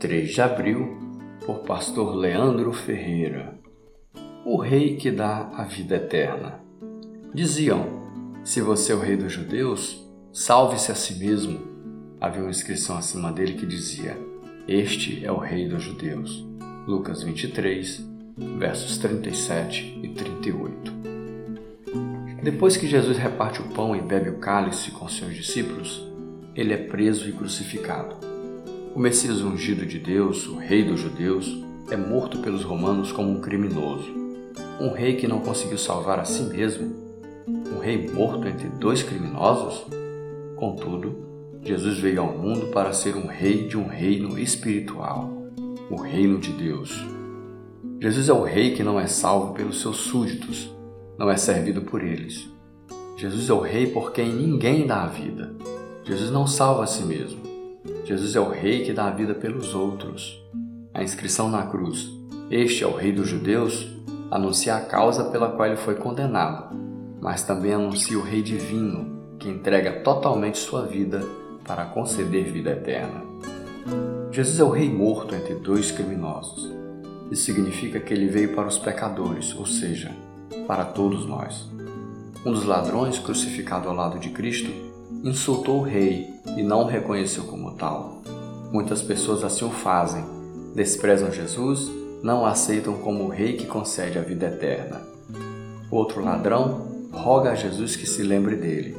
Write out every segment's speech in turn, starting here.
3 de abril, por Pastor Leandro Ferreira. O Rei que dá a vida eterna. Diziam: Se você é o Rei dos Judeus, salve-se a si mesmo. Havia uma inscrição acima dele que dizia: Este é o Rei dos Judeus. Lucas 23, versos 37 e 38. Depois que Jesus reparte o pão e bebe o cálice com seus discípulos, ele é preso e crucificado. O Messias ungido de Deus, o Rei dos Judeus, é morto pelos romanos como um criminoso. Um rei que não conseguiu salvar a si mesmo. Um rei morto entre dois criminosos? Contudo, Jesus veio ao mundo para ser um rei de um reino espiritual, o reino de Deus. Jesus é o rei que não é salvo pelos seus súditos, não é servido por eles. Jesus é o rei por quem ninguém dá a vida. Jesus não salva a si mesmo. Jesus é o Rei que dá a vida pelos outros. A inscrição na cruz, Este é o Rei dos Judeus, anuncia a causa pela qual ele foi condenado, mas também anuncia o Rei divino, que entrega totalmente sua vida para conceder vida eterna. Jesus é o Rei morto entre dois criminosos. Isso significa que ele veio para os pecadores, ou seja, para todos nós. Um dos ladrões crucificado ao lado de Cristo insultou o rei e não o reconheceu como Muitas pessoas assim o fazem, desprezam Jesus, não o aceitam como o rei que concede a vida eterna. Outro ladrão roga a Jesus que se lembre dele,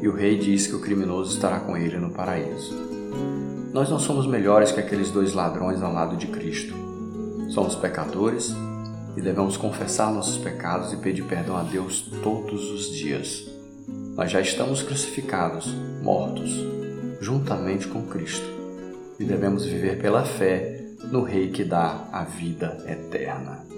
e o rei diz que o criminoso estará com ele no paraíso. Nós não somos melhores que aqueles dois ladrões ao lado de Cristo. Somos pecadores e devemos confessar nossos pecados e pedir perdão a Deus todos os dias. Nós já estamos crucificados, mortos, juntamente com Cristo, e devemos viver pela fé no Rei que dá a vida eterna.